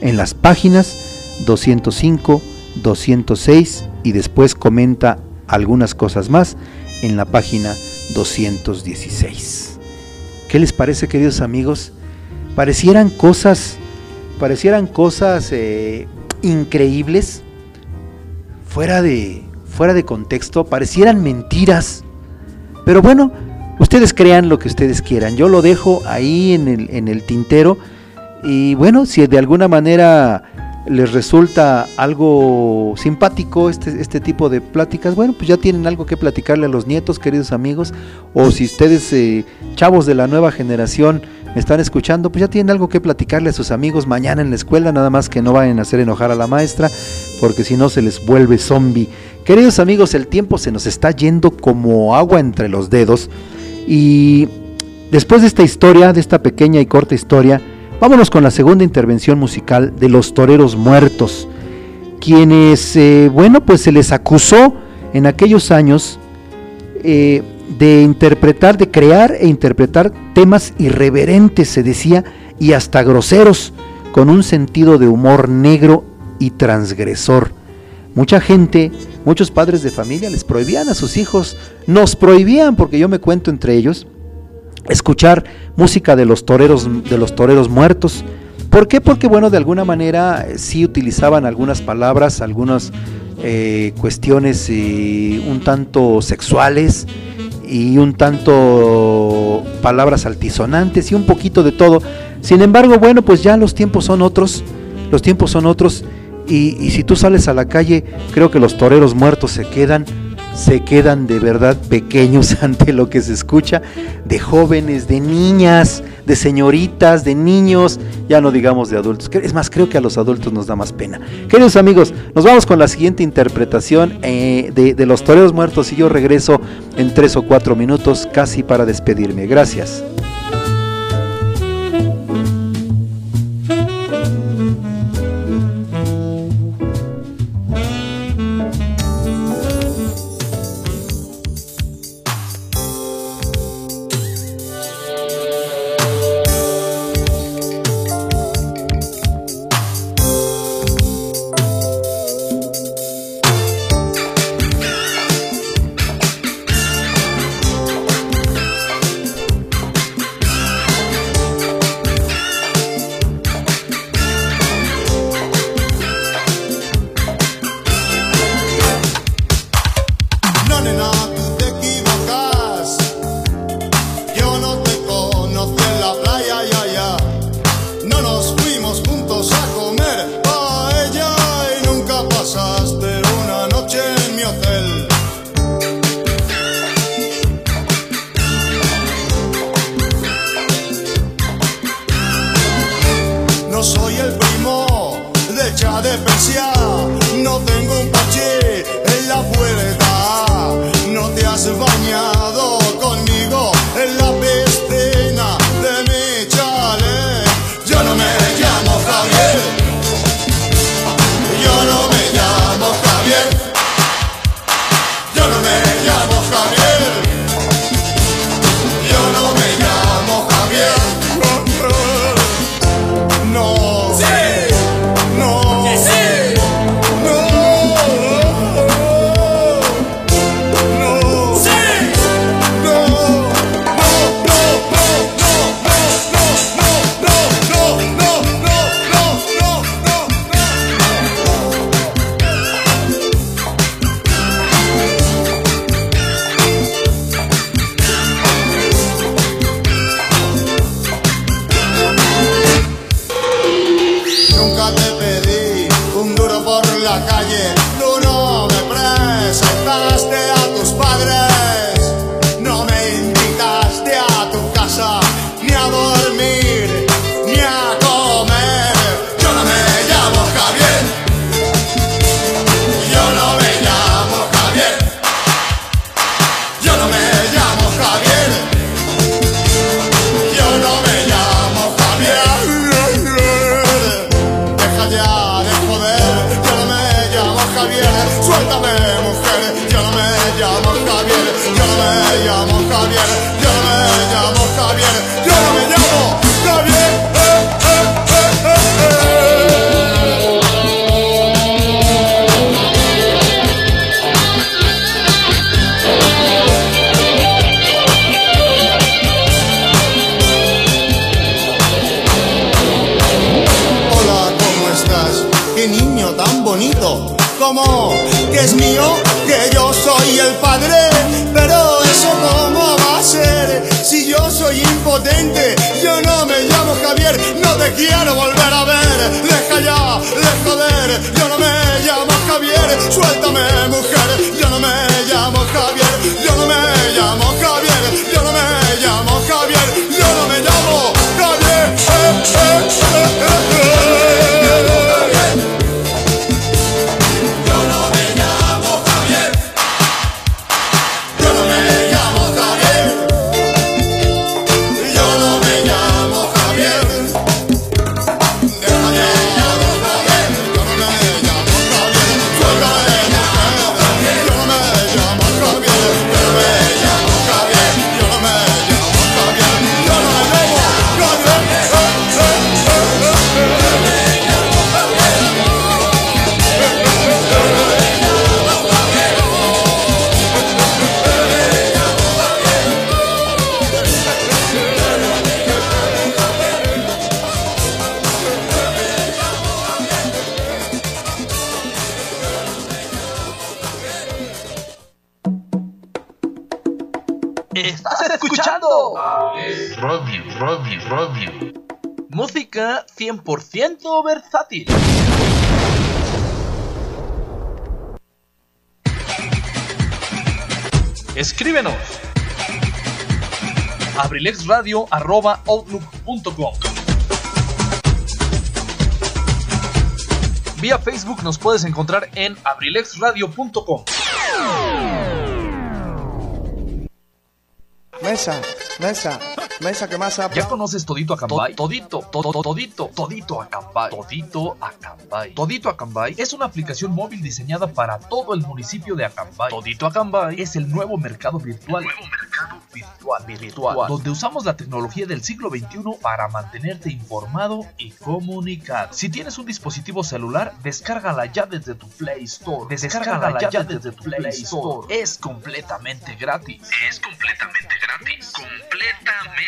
en las páginas 205, 206 y después comenta algunas cosas más en la página 216. ¿Qué les parece, queridos amigos? Parecieran cosas, parecieran cosas eh, increíbles, fuera de, fuera de contexto, parecieran mentiras, pero bueno, Ustedes crean lo que ustedes quieran. Yo lo dejo ahí en el, en el tintero. Y bueno, si de alguna manera les resulta algo simpático este, este tipo de pláticas, bueno, pues ya tienen algo que platicarle a los nietos, queridos amigos. O si ustedes, eh, chavos de la nueva generación, me están escuchando, pues ya tienen algo que platicarle a sus amigos mañana en la escuela, nada más que no vayan a hacer enojar a la maestra, porque si no se les vuelve zombie. Queridos amigos, el tiempo se nos está yendo como agua entre los dedos. Y después de esta historia, de esta pequeña y corta historia, vámonos con la segunda intervención musical de los Toreros Muertos, quienes, eh, bueno, pues se les acusó en aquellos años eh, de interpretar, de crear e interpretar temas irreverentes, se decía, y hasta groseros, con un sentido de humor negro y transgresor. Mucha gente, muchos padres de familia les prohibían a sus hijos, nos prohibían, porque yo me cuento entre ellos, escuchar música de los toreros, de los toreros muertos. ¿Por qué? Porque bueno, de alguna manera eh, sí utilizaban algunas palabras, algunas eh, cuestiones eh, un tanto sexuales y un tanto palabras altisonantes y un poquito de todo. Sin embargo, bueno, pues ya los tiempos son otros, los tiempos son otros y, si tú sales a la calle, creo que los toreros muertos se quedan se quedan de verdad pequeños ante lo que se escucha de jóvenes, de niñas, de señoritas, de niños, ya no digamos de adultos. Es más, creo que a los adultos nos da más pena. Queridos amigos, nos vamos con la siguiente interpretación eh, de, de los toreros muertos y yo regreso en tres o cuatro minutos casi para despedirme. Gracias. Estás escuchando Radio, radio, radio. música 100% versátil. Escríbenos abrilexradio.outlook.com Vía Facebook nos puedes encontrar en abrilexradio.com Mesa, mesa, mesa que más ¿Ya conoces Todito Acambay? Todito, todo, todito, Todito Acambay. Todito Acambay. Todito Acambay es una aplicación móvil diseñada para todo el municipio de Acambay. Todito Acambay es el nuevo mercado virtual. Nuevo mercado virtual, virtual, donde usamos la tecnología del siglo XXI para mantenerte informado y comunicado. Si tienes un dispositivo celular, descárgala ya desde tu Play Store. Descárgala ya desde tu Play Store. Es completamente gratis. Es completamente gratis. Completamente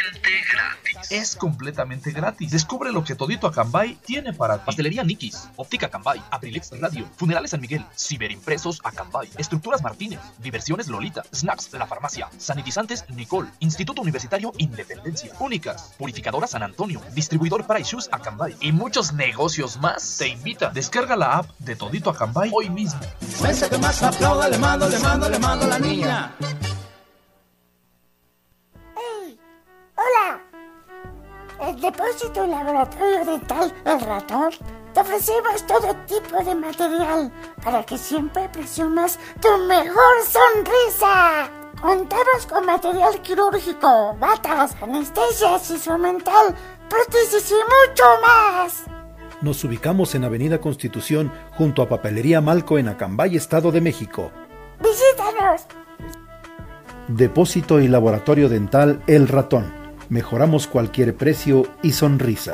gratis. Es completamente gratis. Descubre lo que Todito Acambay tiene para ti. Pastelería Nikis, Óptica Acambay, Aprilex Radio, Funerales San Miguel, Ciberimpresos Acambay, Estructuras Martínez, Diversiones Lolita, Snacks La Farmacia, Sanitizantes Nicole, Instituto Universitario Independencia, Únicas, Purificadora San Antonio, Distribuidor para Shoes Acambay y muchos negocios más. Te invita. Descarga la app de Todito Acambay hoy mismo. Mesa que más aplauda, le mando, le mando, le mando a la niña. Hola. El depósito laboratorio dental El Ratón te ofrecemos todo tipo de material para que siempre presumas tu mejor sonrisa. Contamos con material quirúrgico, batas, anestesias instrumental, prótesis y mucho más. Nos ubicamos en Avenida Constitución junto a Papelería Malco en Acambay, Estado de México. Visítanos. Depósito y Laboratorio Dental El Ratón. Mejoramos cualquier precio y sonrisa.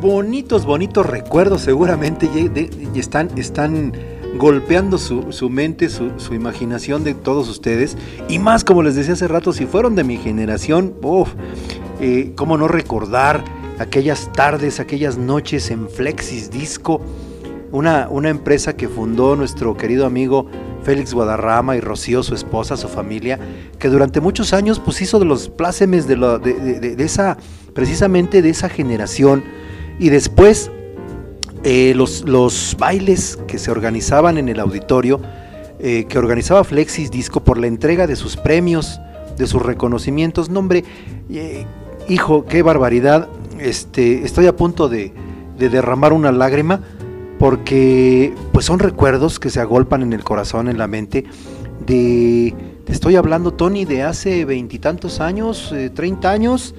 Bonitos, bonitos recuerdos seguramente están, están golpeando su, mente, su, su imaginación de todos ustedes. Y más, como les decía hace rato, si fueron de mi generación, uf, eh, cómo no recordar aquellas tardes, aquellas noches en Flexis Disco, una, empresa que fundó nuestro querido amigo Félix Guadarrama y Rocío, su esposa, su familia, que durante muchos años pues hizo de los plácemes de, la- de- de- esa, precisamente de esa generación, y después eh, los, bailes que se organizaban en el auditorio, eh, que organizaba Flexis Disco por la entrega de sus premios, de sus reconocimientos. No, hombre, eh, hijo, qué barbaridad. Este, estoy a punto de, de derramar una lágrima porque pues son recuerdos que se agolpan en el corazón, en la mente, de Te estoy hablando, Tony, de hace veintitantos años, eh, treinta años,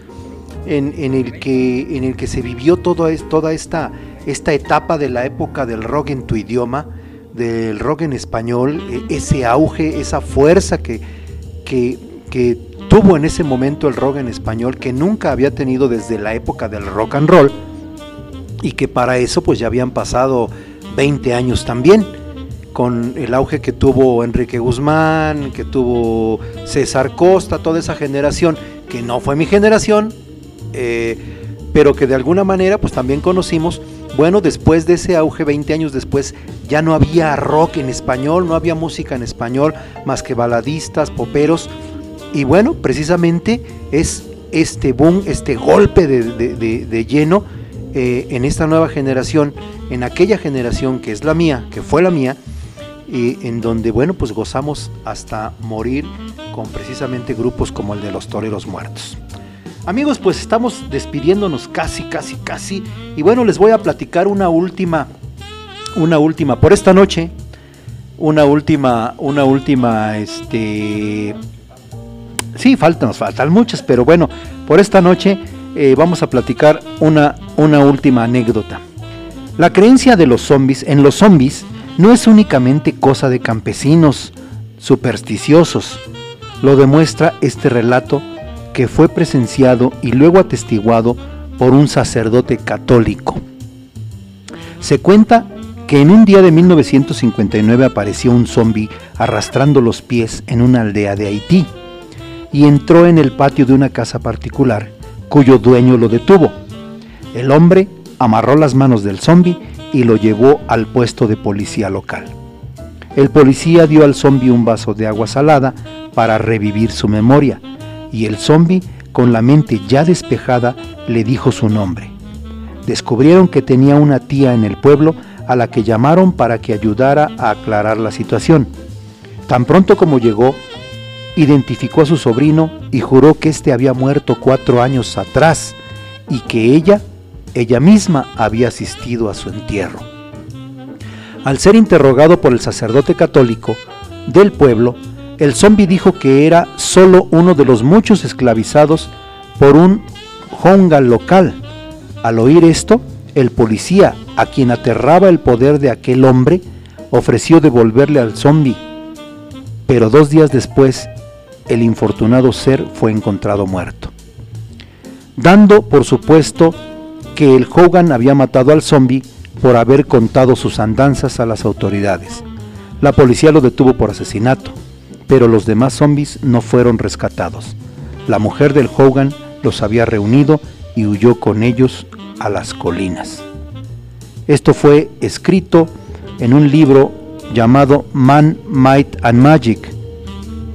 en, en, el que, en el que se vivió toda esta, esta etapa de la época del rock en tu idioma, del rock en español, e, ese auge, esa fuerza que, que, que tuvo en ese momento el rock en español, que nunca había tenido desde la época del rock and roll, y que para eso pues ya habían pasado 20 años también con el auge que tuvo Enrique Guzmán, que tuvo César Costa, toda esa generación, que no fue mi generación, eh, pero que de alguna manera pues también conocimos, bueno, después de ese auge, 20 años después, ya no había rock en español, no había música en español, más que baladistas, poperos, y bueno, precisamente es este boom, este golpe de, lleno eh, en esta nueva generación, en aquella generación que es la mía, que fue la mía, y en donde, bueno, pues gozamos hasta morir con precisamente grupos como el de los Toreros Muertos. Amigos, pues estamos despidiéndonos casi, casi, casi. Y bueno, les voy a platicar una última, una última, por esta noche, una última, una última, este... Sí, faltan, nos faltan muchas, pero bueno, por esta noche eh, vamos a platicar una, una última anécdota. La creencia de los zombies, en los zombies, no es únicamente cosa de campesinos supersticiosos. Lo demuestra este relato que fue presenciado y luego atestiguado por un sacerdote católico. Se cuenta que en un día de 1959 apareció un zombi arrastrando los pies en una aldea de Haití y entró en el patio de una casa particular cuyo dueño lo detuvo. El hombre amarró las manos del zombi y lo llevó al puesto de policía local. El policía dio al zombi un vaso de agua salada para revivir su memoria y el zombi, con la mente ya despejada, le dijo su nombre. Descubrieron que tenía una tía en el pueblo a la que llamaron para que ayudara a aclarar la situación. Tan pronto como llegó, identificó a su sobrino y juró que éste había muerto cuatro años atrás y que ella ella misma había asistido a su entierro. Al ser interrogado por el sacerdote católico del pueblo, el zombi dijo que era solo uno de los muchos esclavizados por un honga local. Al oír esto, el policía, a quien aterraba el poder de aquel hombre, ofreció devolverle al zombi. Pero dos días después, el infortunado ser fue encontrado muerto. Dando, por supuesto, que el Hogan había matado al zombie por haber contado sus andanzas a las autoridades. La policía lo detuvo por asesinato, pero los demás zombies no fueron rescatados. La mujer del Hogan los había reunido y huyó con ellos a las colinas. Esto fue escrito en un libro llamado Man, Might and Magic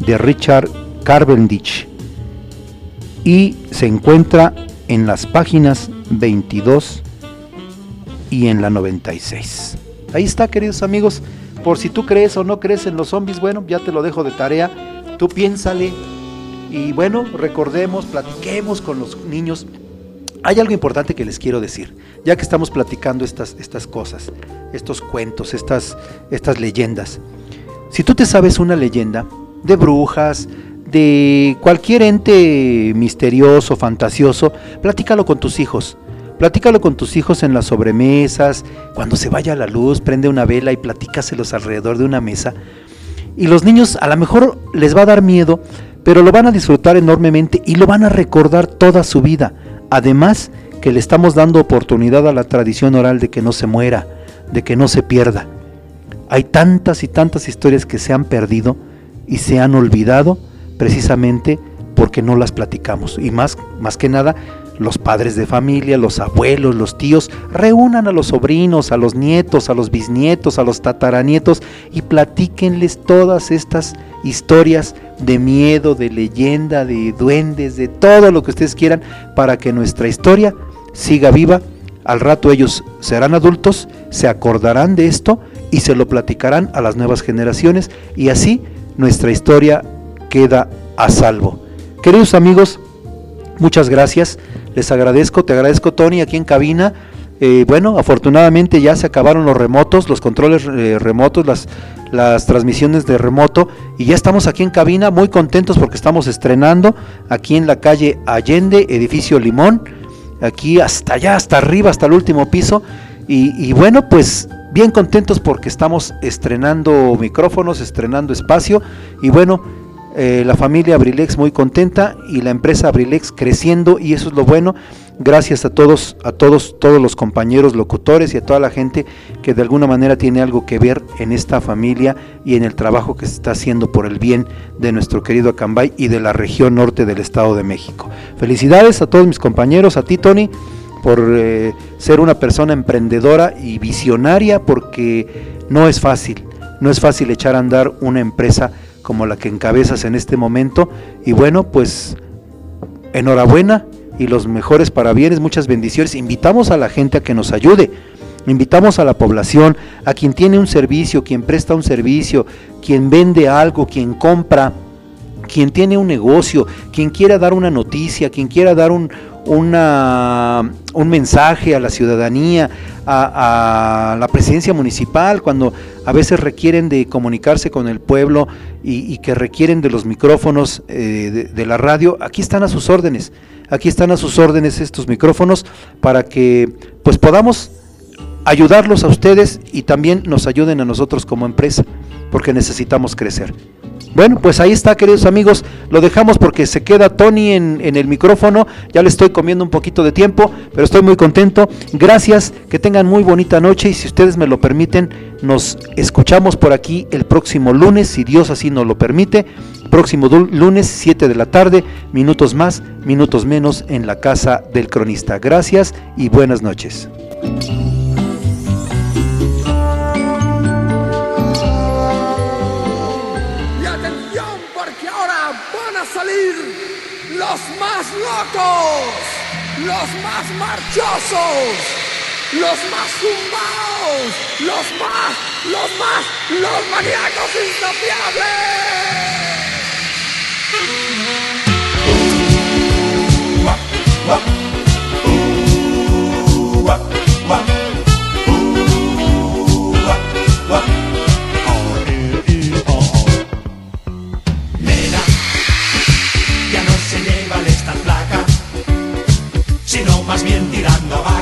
de Richard Cavendish y se encuentra en las páginas 22 y en la 96. Ahí está, queridos amigos. Por si tú crees o no crees en los zombies, bueno, ya te lo dejo de tarea. Tú piénsale. Y bueno, recordemos, platiquemos con los niños. Hay algo importante que les quiero decir, ya que estamos platicando estas, estas cosas, estos cuentos, estas, estas leyendas. Si tú te sabes una leyenda de brujas, de cualquier ente misterioso, fantasioso, platícalo con tus hijos. Platícalo con tus hijos en las sobremesas, cuando se vaya la luz, prende una vela y platícaselos alrededor de una mesa. Y los niños a lo mejor les va a dar miedo, pero lo van a disfrutar enormemente y lo van a recordar toda su vida. Además, que le estamos dando oportunidad a la tradición oral de que no se muera, de que no se pierda. Hay tantas y tantas historias que se han perdido y se han olvidado precisamente porque no las platicamos. Y más, más que nada, los padres de familia, los abuelos, los tíos, reúnan a los sobrinos, a los nietos, a los bisnietos, a los tataranietos y platíquenles todas estas historias de miedo, de leyenda, de duendes, de todo lo que ustedes quieran para que nuestra historia siga viva. Al rato ellos serán adultos, se acordarán de esto y se lo platicarán a las nuevas generaciones y así nuestra historia queda a salvo. Queridos amigos, muchas gracias. Les agradezco, te agradezco Tony aquí en cabina. Eh, bueno, afortunadamente ya se acabaron los remotos, los controles eh, remotos, las, las transmisiones de remoto y ya estamos aquí en cabina muy contentos porque estamos estrenando aquí en la calle Allende, edificio Limón, aquí hasta allá, hasta arriba, hasta el último piso. Y, y bueno, pues bien contentos porque estamos estrenando micrófonos, estrenando espacio y bueno, eh, la familia Abrilex muy contenta y la empresa Abrilex creciendo y eso es lo bueno. Gracias a todos, a todos, todos los compañeros locutores y a toda la gente que de alguna manera tiene algo que ver en esta familia y en el trabajo que se está haciendo por el bien de nuestro querido Acambay y de la región norte del Estado de México. Felicidades a todos mis compañeros, a ti Tony, por eh, ser una persona emprendedora y visionaria, porque no es fácil, no es fácil echar a andar una empresa como la que encabezas en este momento. Y bueno, pues enhorabuena y los mejores parabienes, muchas bendiciones. Invitamos a la gente a que nos ayude. Invitamos a la población, a quien tiene un servicio, quien presta un servicio, quien vende algo, quien compra, quien tiene un negocio, quien quiera dar una noticia, quien quiera dar un, una, un mensaje a la ciudadanía, a, la presidencia municipal, cuando a veces requieren de comunicarse con el pueblo y, y que requieren de los micrófonos eh, de, de, la radio, aquí están a sus órdenes, aquí están a sus órdenes estos micrófonos para que pues podamos ayudarlos a ustedes y también nos ayuden a nosotros como empresa, porque necesitamos crecer. Bueno, pues ahí está, queridos amigos. Lo dejamos porque se queda Tony en, el micrófono. Ya le estoy comiendo un poquito de tiempo, pero estoy muy contento. Gracias, que tengan muy bonita noche y si ustedes me lo permiten, nos escuchamos por aquí el próximo lunes, si Dios así nos lo permite. Próximo lunes, 7 de la tarde, minutos más, minutos menos en la casa del cronista. Gracias y buenas noches. Los más marchosos, los más zumbados, los más, los más, los maníacos insaciables. Más bien tirando a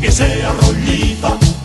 que sea rolliza.